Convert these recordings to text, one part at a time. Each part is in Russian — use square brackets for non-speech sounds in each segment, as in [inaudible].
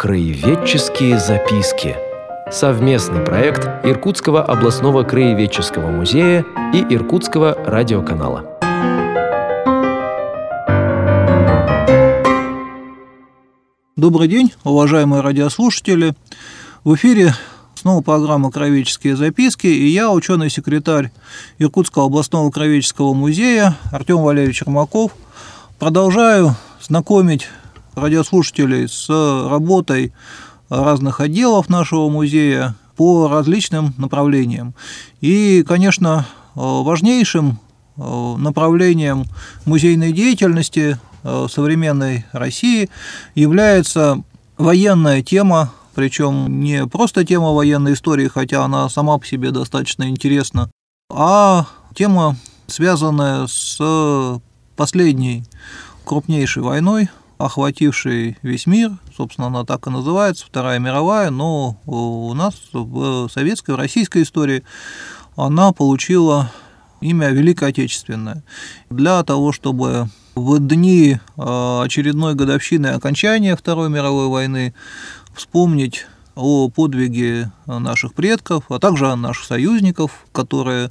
Краеведческие записки. Совместный проект Иркутского областного краеведческого музея и Иркутского радиоканала. Добрый день, уважаемые радиослушатели. В эфире снова программа «Кровеческие записки» и я, ученый-секретарь Иркутского областного кровеческого музея Артем Валерьевич Ермаков, продолжаю знакомить радиослушателей с работой разных отделов нашего музея по различным направлениям. И, конечно, важнейшим э, направлением музейной деятельности э, современной России является военная тема, причем не просто тема военной истории, хотя она сама по себе достаточно интересна, а тема, связанная с последней крупнейшей войной охвативший весь мир, собственно, она так и называется, Вторая мировая, но у нас в советской, в российской истории она получила имя Великая Отечественная. Для того, чтобы в дни а, очередной годовщины окончания Второй мировой войны вспомнить о подвиге наших предков, а также наших союзников, которые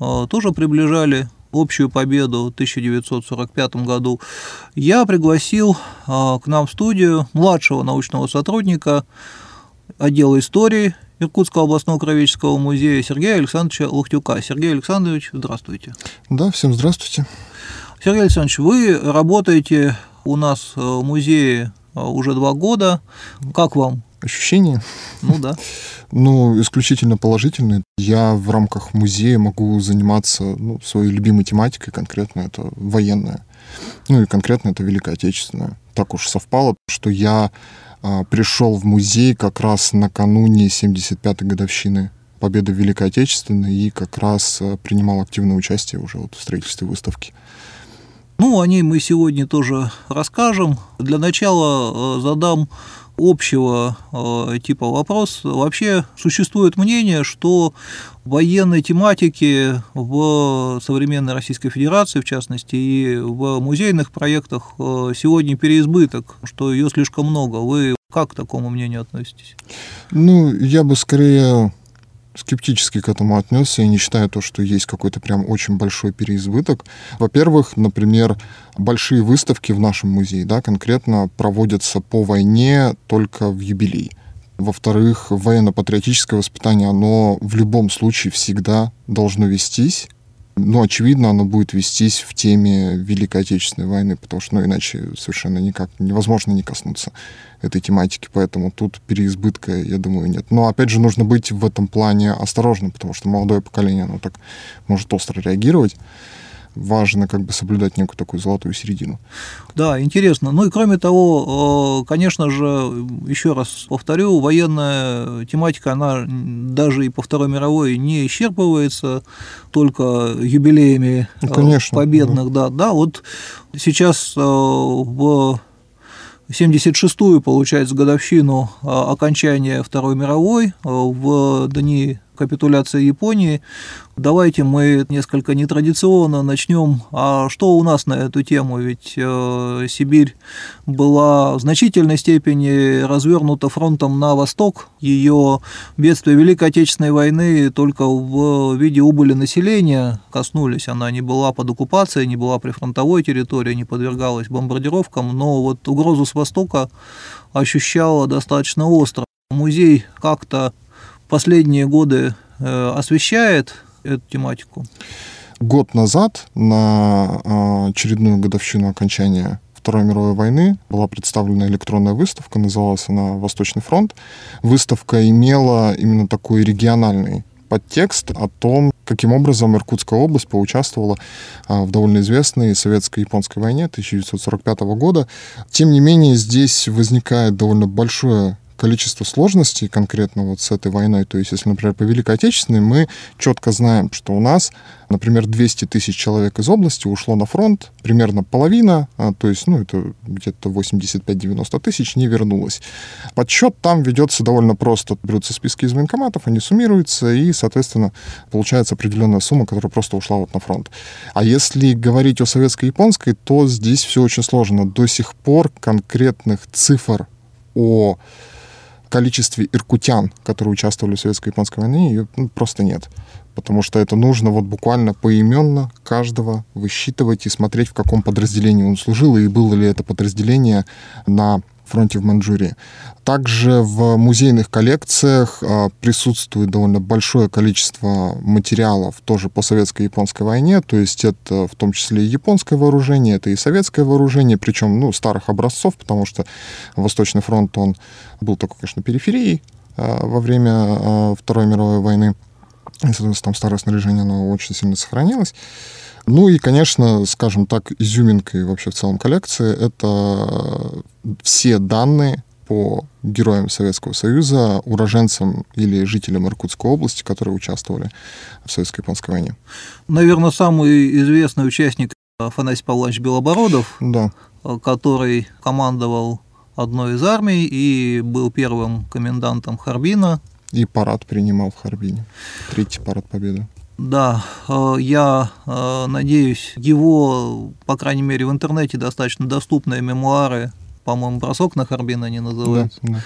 а, тоже приближали общую победу в 1945 году, я пригласил а, к нам в студию младшего научного сотрудника отдела истории Иркутского областного кровеческого музея Сергея Александровича Лохтюка. Сергей Александрович, здравствуйте. Да, всем здравствуйте. Сергей Александрович, вы работаете у нас в музее а, уже два года. Как вам? Ощущения? Ну да. Ну, исключительно положительные. Я в рамках музея могу заниматься ну, своей любимой тематикой, конкретно это военная. Ну и конкретно это Великая Отечественная. Так уж совпало, что я а, пришел в музей как раз накануне 75-й годовщины победы в Великой Отечественной и как раз а, принимал активное участие уже вот в строительстве выставки. Ну, о ней мы сегодня тоже расскажем. Для начала а, задам общего э, типа вопрос. Вообще существует мнение, что военной тематики в современной Российской Федерации, в частности, и в музейных проектах э, сегодня переизбыток, что ее слишком много. Вы как к такому мнению относитесь? Ну, я бы скорее скептически к этому отнесся и не считаю то, что есть какой-то прям очень большой переизбыток. Во-первых, например, большие выставки в нашем музее, да, конкретно проводятся по войне только в юбилей. Во-вторых, военно-патриотическое воспитание, оно в любом случае всегда должно вестись, ну, очевидно, оно будет вестись в теме Великой Отечественной войны, потому что, ну, иначе совершенно никак невозможно не коснуться этой тематики, поэтому тут переизбытка, я думаю, нет. Но, опять же, нужно быть в этом плане осторожным, потому что молодое поколение, оно так может остро реагировать важно как бы соблюдать некую такую золотую середину. Да, интересно. Ну и кроме того, э, конечно же, еще раз повторю, военная тематика, она даже и по Второй мировой не исчерпывается только юбилеями ну, конечно. победных. Да. да, вот сейчас э, в 76-ю, получается, годовщину э, окончания Второй мировой в дни капитуляции Японии. Давайте мы несколько нетрадиционно начнем. А что у нас на эту тему? Ведь э, Сибирь была в значительной степени развернута фронтом на восток. Ее бедствия Великой Отечественной войны только в виде убыли населения коснулись. Она не была под оккупацией, не была при фронтовой территории, не подвергалась бомбардировкам, но вот угрозу с востока ощущала достаточно остро. Музей как-то последние годы э, освещает эту тематику? Год назад на а, очередную годовщину окончания Второй мировой войны была представлена электронная выставка, называлась она «Восточный фронт». Выставка имела именно такой региональный подтекст о том, каким образом Иркутская область поучаствовала а, в довольно известной советско-японской войне 1945 года. Тем не менее, здесь возникает довольно большое количество сложностей конкретно вот с этой войной. То есть, если, например, по Великой Отечественной, мы четко знаем, что у нас, например, 200 тысяч человек из области ушло на фронт, примерно половина, а, то есть, ну, это где-то 85-90 тысяч, не вернулось. Подсчет там ведется довольно просто. Берутся списки из военкоматов, они суммируются, и, соответственно, получается определенная сумма, которая просто ушла вот на фронт. А если говорить о советско-японской, то здесь все очень сложно. До сих пор конкретных цифр о количестве иркутян, которые участвовали в советско-японской войне, ее ну, просто нет. Потому что это нужно вот буквально поименно каждого высчитывать и смотреть, в каком подразделении он служил, и было ли это подразделение на фронте в Манчжурии. Также в музейных коллекциях а, присутствует довольно большое количество материалов тоже по советско-японской войне, то есть это в том числе и японское вооружение, это и советское вооружение, причем ну, старых образцов, потому что Восточный фронт, он был такой, конечно, периферией а, во время а, Второй мировой войны. И, соответственно, там старое снаряжение, оно очень сильно сохранилось. Ну и, конечно, скажем так, изюминкой вообще в целом коллекции это все данные по героям Советского Союза, уроженцам или жителям Иркутской области, которые участвовали в Советско-японской войне. Наверное, самый известный участник Афанасий Павлович Белобородов, да. который командовал одной из армий и был первым комендантом Харбина. И парад принимал в Харбине. Третий парад Победы. Да, э, я э, надеюсь, его, по крайней мере, в интернете достаточно доступные мемуары по-моему, бросок на Харбин они называются. Да, да.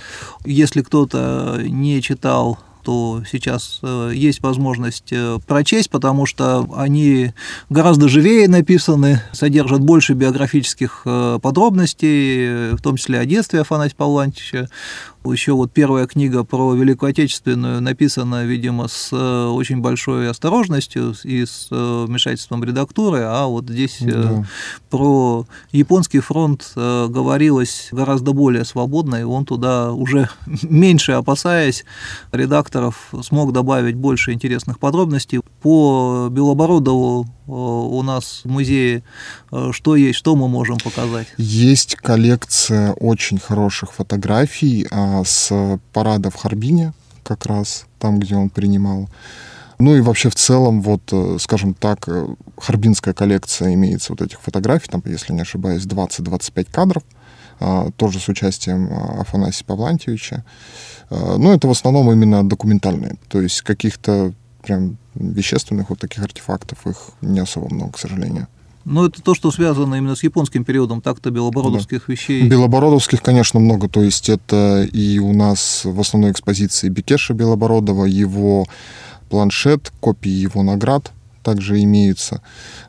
Если кто-то не читал то сейчас э, есть возможность э, прочесть, потому что они гораздо живее написаны, содержат больше биографических э, подробностей, в том числе о детстве Афанасия Павловича, еще вот первая книга про Великую Отечественную написана, видимо, с очень большой осторожностью и с вмешательством редактуры, а вот здесь да. про японский фронт говорилось гораздо более свободно, и он туда уже [laughs] меньше опасаясь редакторов смог добавить больше интересных подробностей. По Белобородову у нас в музее что есть, что мы можем показать? Есть коллекция очень хороших фотографий а, с парада в Харбине, как раз там, где он принимал. Ну и вообще в целом, вот, э, скажем так, э, харбинская коллекция имеется вот этих фотографий, там, если не ошибаюсь, 20-25 кадров, тоже с участием а, Афанасия Павлантьевича. А, Но ну, это в основном именно документальные, то есть каких-то прям вещественных вот таких артефактов их не особо много, к сожалению. Но это то, что связано именно с японским периодом, так-то белобородовских да. вещей. Белобородовских, конечно, много. То есть это и у нас в основной экспозиции Бекеша Белобородова, его планшет, копии его наград также имеются.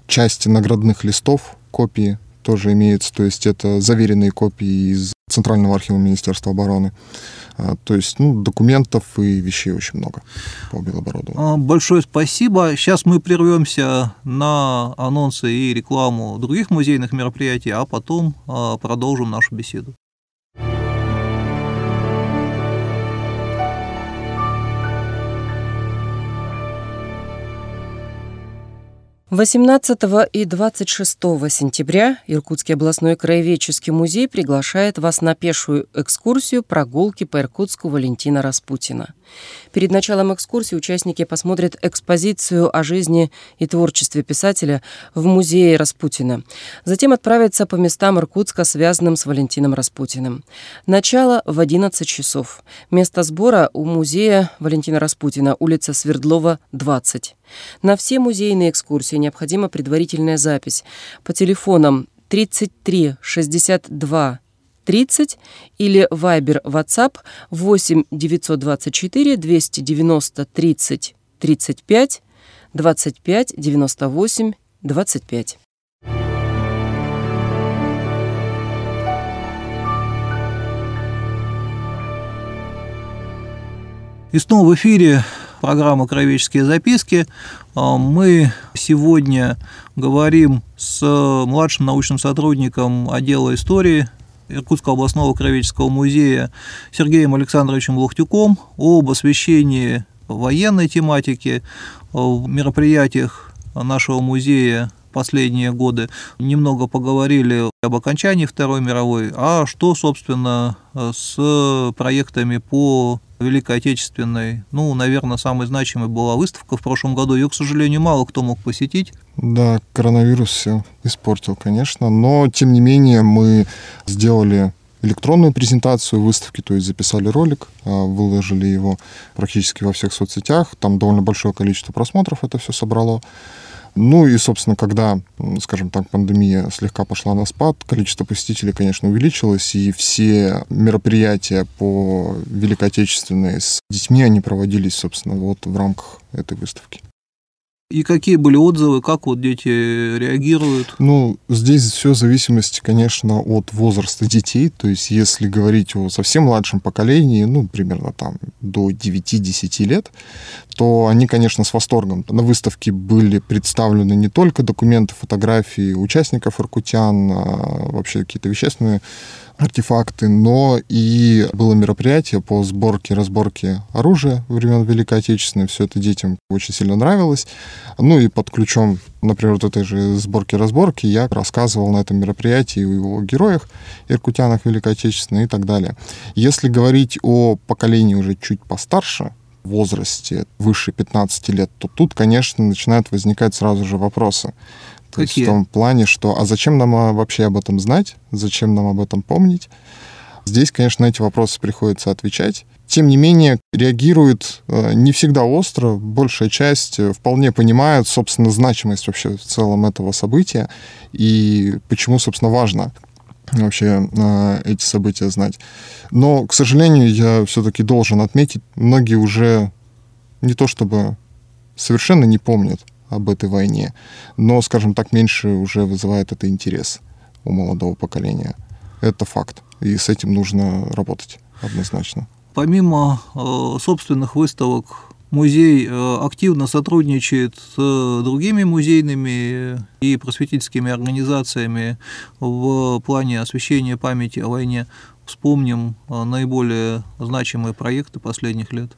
Части наградных листов, копии тоже имеются. То есть это заверенные копии из Центрального архива Министерства обороны. А, то есть ну, документов и вещей очень много по Белобородову. А, большое спасибо. Сейчас мы прервемся на анонсы и рекламу других музейных мероприятий, а потом а, продолжим нашу беседу. 18 и 26 сентября Иркутский областной краеведческий музей приглашает вас на пешую экскурсию прогулки по Иркутску Валентина Распутина. Перед началом экскурсии участники посмотрят экспозицию о жизни и творчестве писателя в музее Распутина. Затем отправятся по местам Иркутска, связанным с Валентином Распутиным. Начало в 11 часов. Место сбора у музея Валентина Распутина, улица Свердлова, 20. На все музейные экскурсии необходима предварительная запись по телефонам 33 62 30 или Viber WhatsApp 8 924 290 30 35 25 98 25. И снова в эфире программа «Кровеческие записки». А, мы сегодня говорим с младшим научным сотрудником отдела истории Иркутского областного кровеческого музея Сергеем Александровичем Лохтюком об освещении военной тематики в мероприятиях нашего музея последние годы. Немного поговорили об окончании Второй мировой, а что, собственно, с проектами по Великой Отечественной. Ну, наверное, самой значимой была выставка в прошлом году. Ее, к сожалению, мало кто мог посетить. Да, коронавирус все испортил, конечно. Но, тем не менее, мы сделали электронную презентацию выставки, то есть записали ролик, выложили его практически во всех соцсетях. Там довольно большое количество просмотров это все собрало. Ну и, собственно, когда, скажем так, пандемия слегка пошла на спад, количество посетителей, конечно, увеличилось, и все мероприятия по Великой Отечественной с детьми, они проводились, собственно, вот в рамках этой выставки. И какие были отзывы, как вот дети реагируют? Ну, здесь все в зависимости, конечно, от возраста детей. То есть, если говорить о совсем младшем поколении, ну, примерно там до 9-10 лет, то они, конечно, с восторгом. На выставке были представлены не только документы, фотографии участников Иркутян, а вообще какие-то вещественные артефакты, но и было мероприятие по сборке, разборке оружия времен Великой Отечественной. Все это детям очень сильно нравилось. Ну и под ключом, например, вот этой же сборки-разборки я рассказывал на этом мероприятии о его героях, иркутянах Великой Отечественной и так далее. Если говорить о поколении уже чуть постарше, возрасте выше 15 лет, то тут, конечно, начинают возникать сразу же вопросы. То Какие? есть в том плане, что а зачем нам а, вообще об этом знать, зачем нам об этом помнить? Здесь, конечно, на эти вопросы приходится отвечать. Тем не менее, реагирует э, не всегда остро, большая часть э, вполне понимают, собственно, значимость вообще в целом этого события и почему, собственно, важно вообще э, эти события знать. Но, к сожалению, я все-таки должен отметить, многие уже не то чтобы совершенно не помнят об этой войне, но, скажем так, меньше уже вызывает это интерес у молодого поколения. Это факт, и с этим нужно работать однозначно. Помимо э, собственных выставок, музей э, активно сотрудничает с другими музейными и просветительскими организациями в плане освещения памяти о войне. Вспомним э, наиболее значимые проекты последних лет.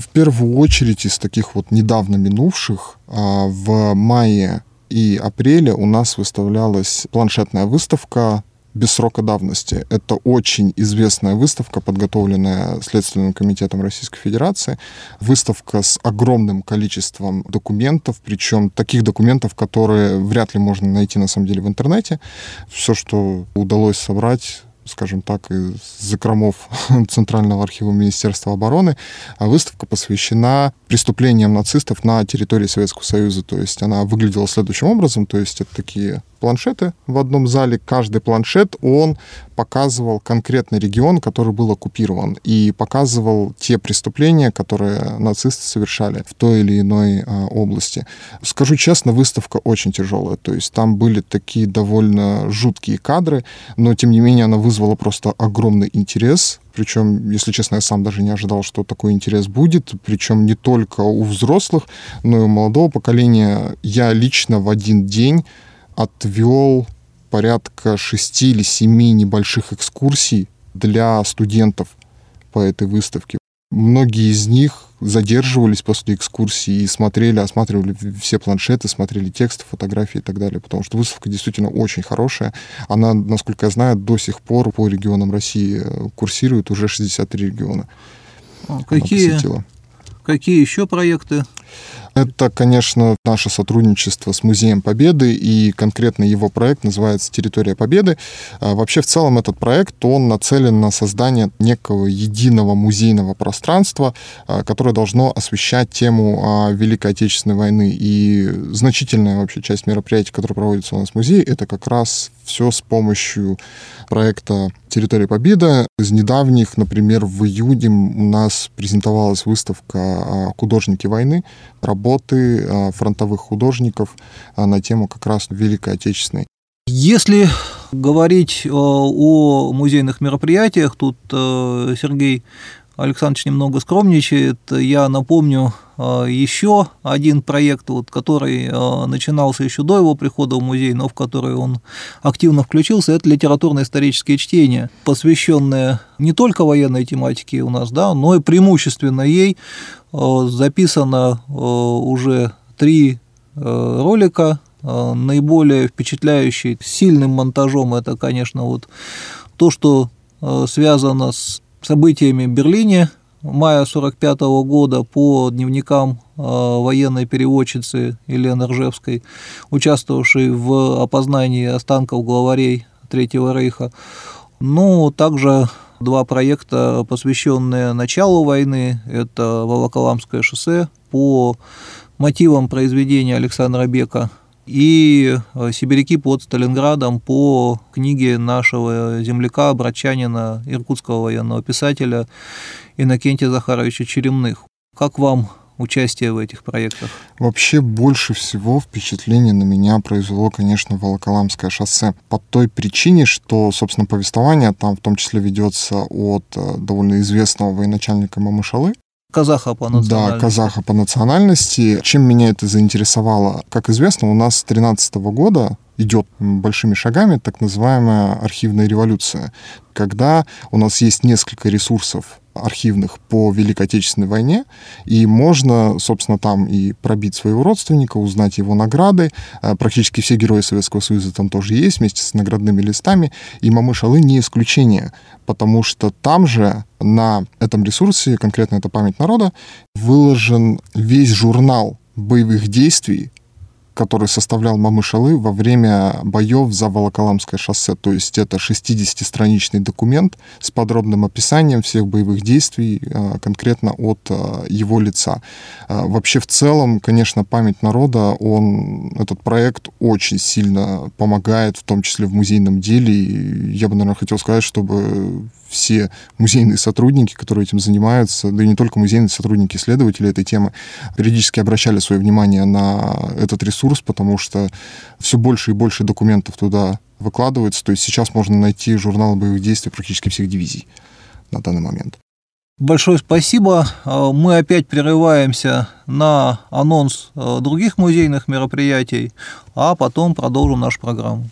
В первую очередь из таких вот недавно минувших а, в мае и апреле у нас выставлялась планшетная выставка без срока давности. Это очень известная выставка, подготовленная Следственным комитетом Российской Федерации. Выставка с огромным количеством документов, причем таких документов, которые вряд ли можно найти на самом деле в интернете. Все, что удалось собрать, скажем так, из закромов [laughs] Центрального архива Министерства обороны. А выставка посвящена преступлениям нацистов на территории Советского Союза. То есть она выглядела следующим образом. То есть это такие планшеты в одном зале. Каждый планшет, он показывал конкретный регион, который был оккупирован, и показывал те преступления, которые нацисты совершали в той или иной а, области. Скажу честно, выставка очень тяжелая. То есть там были такие довольно жуткие кадры, но тем не менее она вызвала просто огромный интерес причем, если честно, я сам даже не ожидал, что такой интерес будет. Причем не только у взрослых, но и у молодого поколения. Я лично в один день отвел порядка шести или семи небольших экскурсий для студентов по этой выставке. Многие из них задерживались после экскурсии и смотрели, осматривали все планшеты, смотрели тексты, фотографии и так далее, потому что выставка действительно очень хорошая. Она, насколько я знаю, до сих пор по регионам России курсирует уже 63 региона. А какие, какие еще проекты это, конечно, наше сотрудничество с Музеем Победы, и конкретно его проект называется «Территория Победы». А, вообще, в целом, этот проект, он нацелен на создание некого единого музейного пространства, а, которое должно освещать тему а, Великой Отечественной войны. И значительная вообще часть мероприятий, которые проводятся у нас в музее, это как раз все с помощью проекта «Территория Победы». Из недавних, например, в июне у нас презентовалась выставка «Художники войны», работы а, фронтовых художников а, на тему как раз Великой Отечественной. Если говорить а, о музейных мероприятиях, тут Сергей Александрович немного скромничает. Я напомню еще один проект, вот, который начинался еще до его прихода в музей, но в который он активно включился, это литературно-исторические чтения, посвященные не только военной тематике у нас, да, но и преимущественно ей. Э, записано уже три ролика. Наиболее впечатляющий, сильным монтажом это, конечно, вот то, что связано с событиями в Берлине мая 1945 года по дневникам военной переводчицы Елены Ржевской, участвовавшей в опознании останков главарей Третьего Рейха. Ну, также два проекта, посвященные началу войны. Это Волоколамское шоссе по мотивам произведения Александра Бека и э, «Сибиряки под Сталинградом» по книге нашего земляка, братчанина, иркутского военного писателя Иннокентия Захаровича Черемных. Как вам участие в этих проектах? Вообще больше всего впечатление на меня произвело, конечно, Волоколамское шоссе. По той причине, что, собственно, повествование там в том числе ведется от э, довольно известного военачальника Мамышалы, Казаха по национальности. Да, казаха по национальности. Чем меня это заинтересовало? Как известно, у нас с 2013 года идет большими шагами так называемая архивная революция, когда у нас есть несколько ресурсов архивных по Великой Отечественной войне, и можно, собственно, там и пробить своего родственника, узнать его награды. Э, практически все герои Советского Союза там тоже есть, вместе с наградными листами, и Мамышалы не исключение, потому что там же на этом ресурсе, конкретно это память народа, выложен весь журнал боевых действий который составлял Мамышалы во время боев за Волоколамское шоссе. То есть это 60-страничный документ с подробным описанием всех боевых действий а, конкретно от а, его лица. А, вообще в целом, конечно, память народа, он, этот проект очень сильно помогает, в том числе в музейном деле. И я бы, наверное, хотел сказать, чтобы все музейные сотрудники, которые этим занимаются, да и не только музейные сотрудники, исследователи этой темы, периодически обращали свое внимание на этот ресурс, потому что все больше и больше документов туда выкладывается. То есть сейчас можно найти журналы боевых действий практически всех дивизий на данный момент. Большое спасибо. А, мы опять прерываемся на анонс а, других музейных мероприятий, а потом продолжим нашу программу.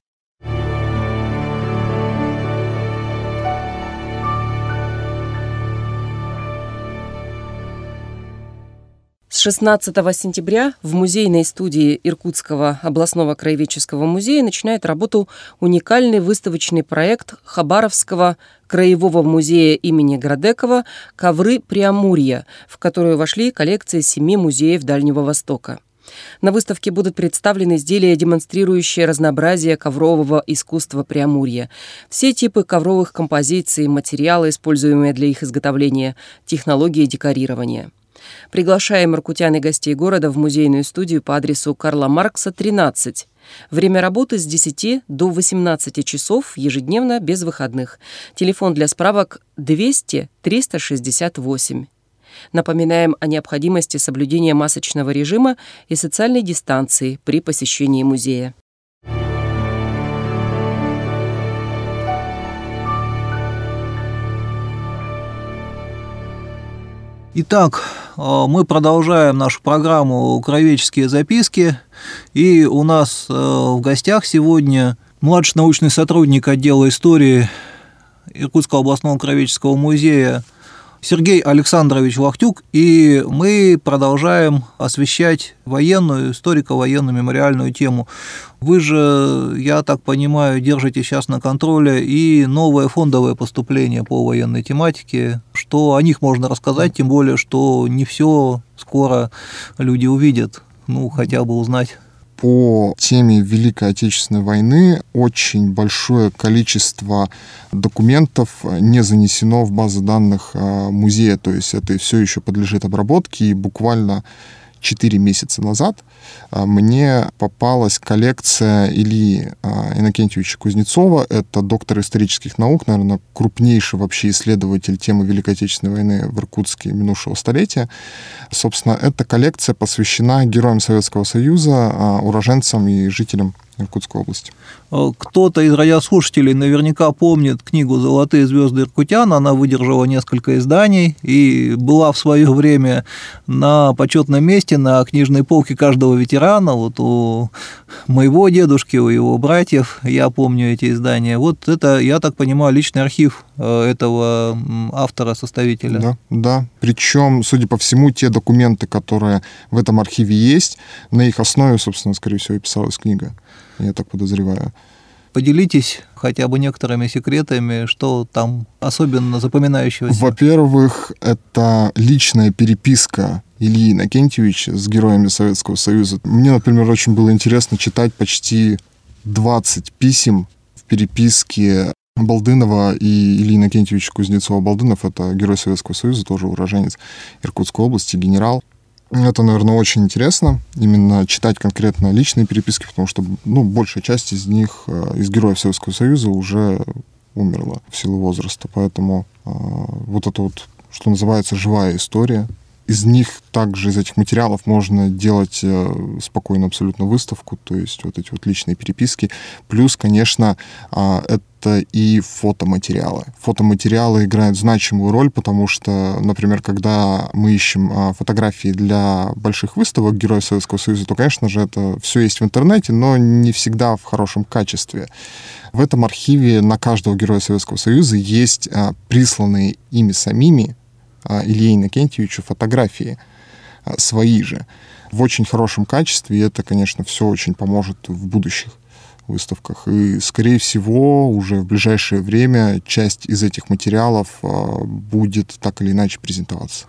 С 16 сентября в музейной студии Иркутского областного краеведческого музея начинает работу уникальный выставочный проект Хабаровского краевого музея имени Градекова «Ковры Преамурья», в которую вошли коллекции семи музеев Дальнего Востока. На выставке будут представлены изделия, демонстрирующие разнообразие коврового искусства Преамурья, все типы ковровых композиций, материалы, используемые для их изготовления, технологии декорирования – Приглашаем иркутян и гостей города в музейную студию по адресу Карла Маркса, 13. Время работы с 10 до 18 часов ежедневно без выходных. Телефон для справок 200 368. Напоминаем о необходимости соблюдения масочного режима и социальной дистанции при посещении музея. Итак, э, мы продолжаем нашу программу «Кровеческие записки». И у нас э, в гостях сегодня младший научный сотрудник отдела истории Иркутского областного кровеческого музея Сергей Александрович Лахтюк, и мы продолжаем освещать военную, историко-военно-мемориальную тему. Вы же, я так понимаю, держите сейчас на контроле и новое фондовое поступление по военной тематике. Что о них можно рассказать, тем более, что не все скоро люди увидят, ну, хотя бы узнать по теме Великой Отечественной войны очень большое количество документов не занесено в базы данных а, музея, то есть это все еще подлежит обработке, и буквально 4 месяца назад а, мне попалась коллекция Ильи а, Иннокентьевича Кузнецова. Это доктор исторических наук, наверное, крупнейший вообще исследователь темы Великой Отечественной войны в Иркутске минувшего столетия. Собственно, эта коллекция посвящена героям Советского Союза, а, уроженцам и жителям Иркутской области. Э, кто-то из радиослушателей наверняка помнит книгу «Золотые звезды Иркутян». Она выдержала несколько изданий и была в свое время на почетном месте на книжной полке каждого ветерана. Вот у моего дедушки, у его братьев, я помню эти издания. Вот это, я так понимаю, личный архив э, этого автора-составителя. Да, да. Причем, судя по всему, те документы, которые в этом архиве есть, на их основе, собственно, скорее всего, и писалась книга я так подозреваю. Поделитесь хотя бы некоторыми секретами, что там особенно запоминающегося. Во-первых, это личная переписка Ильи Иннокентьевича с героями Советского Союза. Мне, например, очень было интересно читать почти 20 писем в переписке Балдынова и Ильи Иннокентьевича Кузнецова-Балдынов, это герой Советского Союза, тоже уроженец Иркутской области, генерал. Это, наверное, очень интересно, именно читать конкретно личные переписки, потому что ну, большая часть из них, э, из героев Советского Союза, уже умерла в силу возраста. Поэтому э, вот это вот, что называется, живая история, из них также, из этих материалов можно делать э, спокойно абсолютно выставку, то есть вот эти вот личные переписки. Плюс, конечно, э, это и фотоматериалы. Фотоматериалы играют значимую роль, потому что, например, когда мы ищем э, фотографии для больших выставок Героев Советского Союза, то, конечно же, это все есть в интернете, но не всегда в хорошем качестве. В этом архиве на каждого Героя Советского Союза есть э, присланные ими самими а, Илье Иннокентьевичу фотографии а, свои же в очень хорошем качестве, и это, конечно, все очень поможет в будущих выставках. И, скорее всего, уже в ближайшее время часть из этих материалов а, будет так или иначе презентоваться.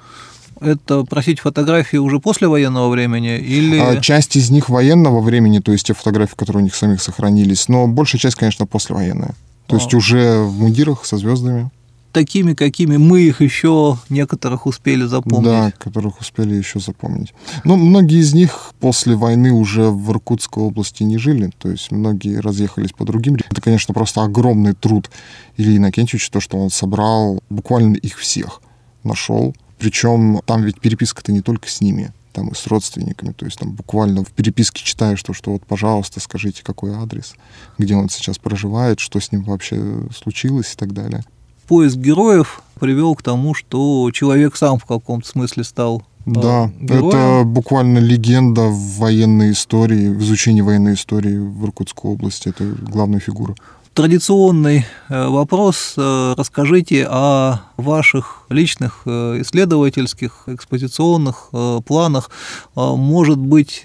Это просить фотографии уже после военного времени или... Часть из них военного времени, то есть те фотографии, которые у них самих сохранились, но большая часть, конечно, послевоенная. То а. есть уже в мундирах со звездами такими, какими мы их еще некоторых успели запомнить. Да, которых успели еще запомнить. Но многие из них после войны уже в Иркутской области не жили, то есть многие разъехались по другим. Это, конечно, просто огромный труд Ильи Иннокентьевича, то, что он собрал буквально их всех, нашел. Причем там ведь переписка-то не только с ними, там и с родственниками, то есть там буквально в переписке читаешь то, что вот, пожалуйста, скажите, какой адрес, где он сейчас проживает, что с ним вообще случилось и так далее поиск героев привел к тому, что человек сам в каком-то смысле стал э, да, героем. это буквально легенда в военной истории, в изучении военной истории в Иркутской области. Это главная фигура. Традиционный э, вопрос. Э, расскажите о ваших личных исследовательских, экспозиционных планах. Может быть,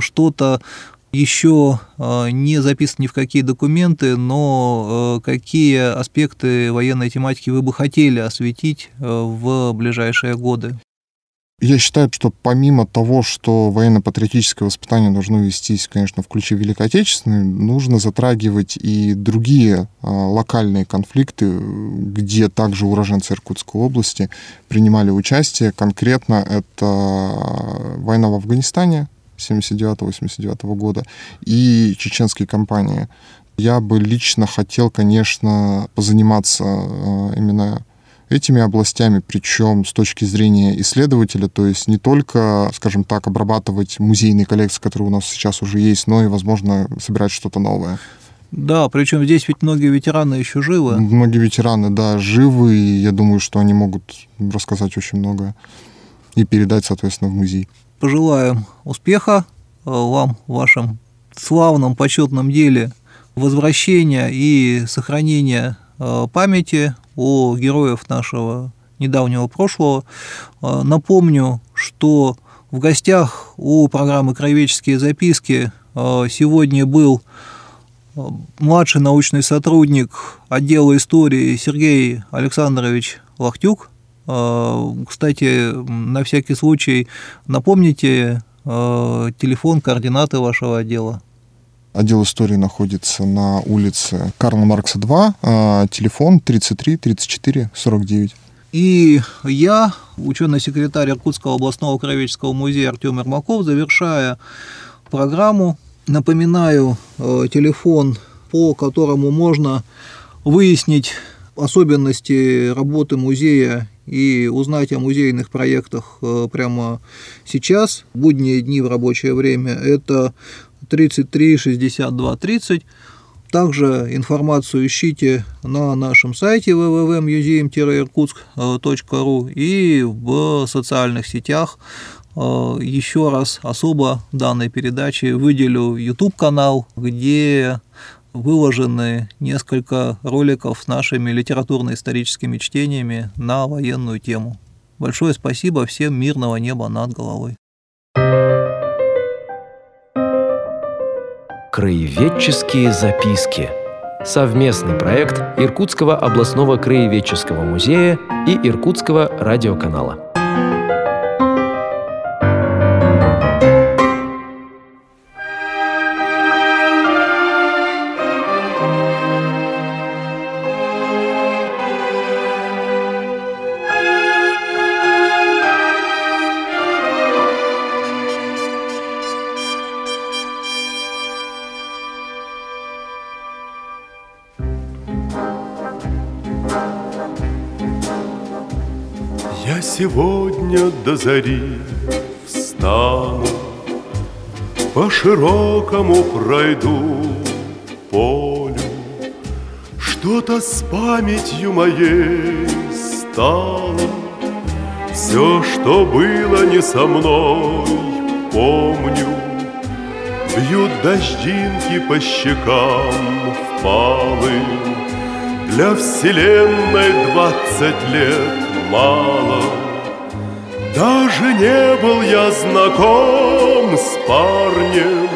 что-то еще а, не записаны ни в какие документы, но а, какие аспекты военной тематики вы бы хотели осветить а, в ближайшие годы? Я считаю, что помимо того, что военно-патриотическое воспитание должно вестись, конечно, в ключе Великой Отечественной, нужно затрагивать и другие э, локальные конфликты, где также уроженцы Иркутской области принимали участие. Конкретно это война в Афганистане, 79-89 года, и чеченские компании. Я бы лично хотел, конечно, позаниматься э, именно этими областями, причем с точки зрения исследователя, то есть не только, скажем так, обрабатывать музейные коллекции, которые у нас сейчас уже есть, но и, возможно, собирать что-то новое. Да, причем здесь ведь многие ветераны еще живы. Многие ветераны, да, живы, и я думаю, что они могут рассказать очень много и передать, соответственно, в музей пожелаем успеха э, вам в вашем славном почетном деле возвращения и сохранения э, памяти о героях нашего недавнего прошлого. Э, напомню, что в гостях у программы «Кровеческие записки» сегодня был младший научный сотрудник отдела истории Сергей Александрович Э, кстати, на всякий случай напомните э, телефон, координаты вашего отдела. Отдел истории находится на улице Карла Маркса 2, э, телефон 33 34 49. И я, ученый-секретарь Иркутского областного краеведческого музея Артем Ермаков, завершая программу, напоминаю телефон, по которому можно выяснить особенности работы музея и узнать о музейных проектах э, прямо сейчас, будние дни в рабочее время, это 33 62 30. Также информацию ищите на нашем сайте www.museum-irkutsk.ru и в социальных сетях. Э, еще раз особо данной передаче выделю YouTube-канал, где выложены несколько роликов с нашими литературно-историческими чтениями на военную тему. Большое спасибо всем мирного неба над головой. Краеведческие записки. Совместный проект Иркутского областного краеведческого музея и Иркутского радиоканала. До зари встану, По широкому пройду полю, Что-то с памятью моей стало, Все, что было не со мной, помню, Бьют дождинки по щекам впалым, Для вселенной двадцать лет мало Даже не был я знаком с парнем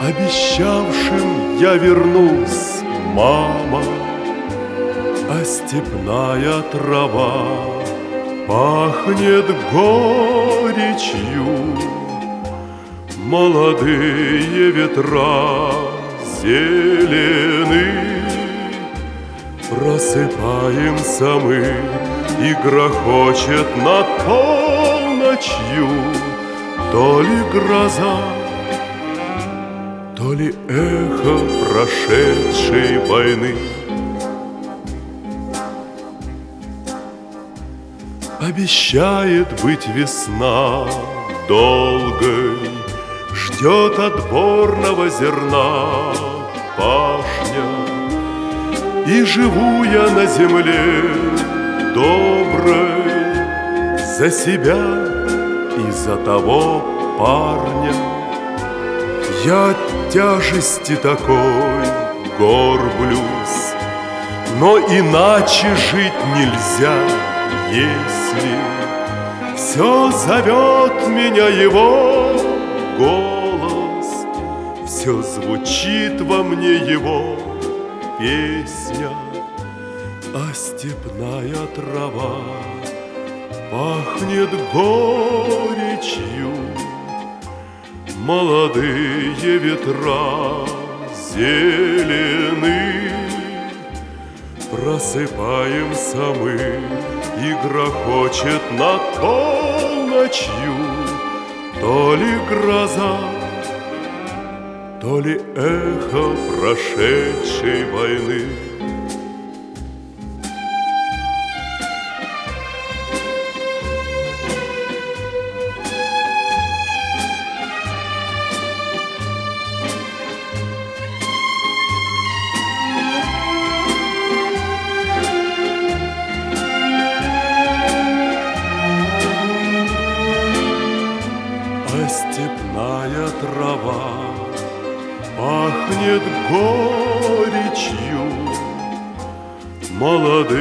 Обещавшим я вернусь, мама. А степная трава пахнет горечью. Молодые ветра зелены Просыпаемся мы и грохочет над полночью. То ли гроза, то ли эхо прошедшей войны. Обещает быть весна долгой Ждет отборного зерна пашня. И живу я на земле доброй За себя и за того парня. Я от тяжести такой горблюсь Но иначе жить нельзя, если Все зовет меня его голос. Все звучит во мне его песня а степная трава пахнет горечью. Молодые ветра зелены, Просыпаемся мы, и грохочет над полночью То ли гроза, то ли эхо прошедшей войны.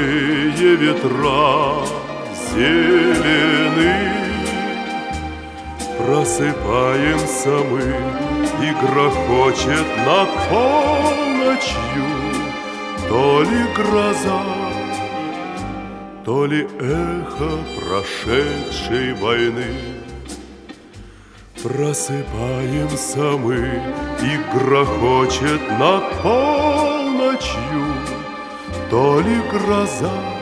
Ветра зелены. Просыпаемся мы, и грохочет над полночью То ли гроза, то ли эхо прошедшей войны. Просыпаемся мы, и грохочет над полночью То ли гроза,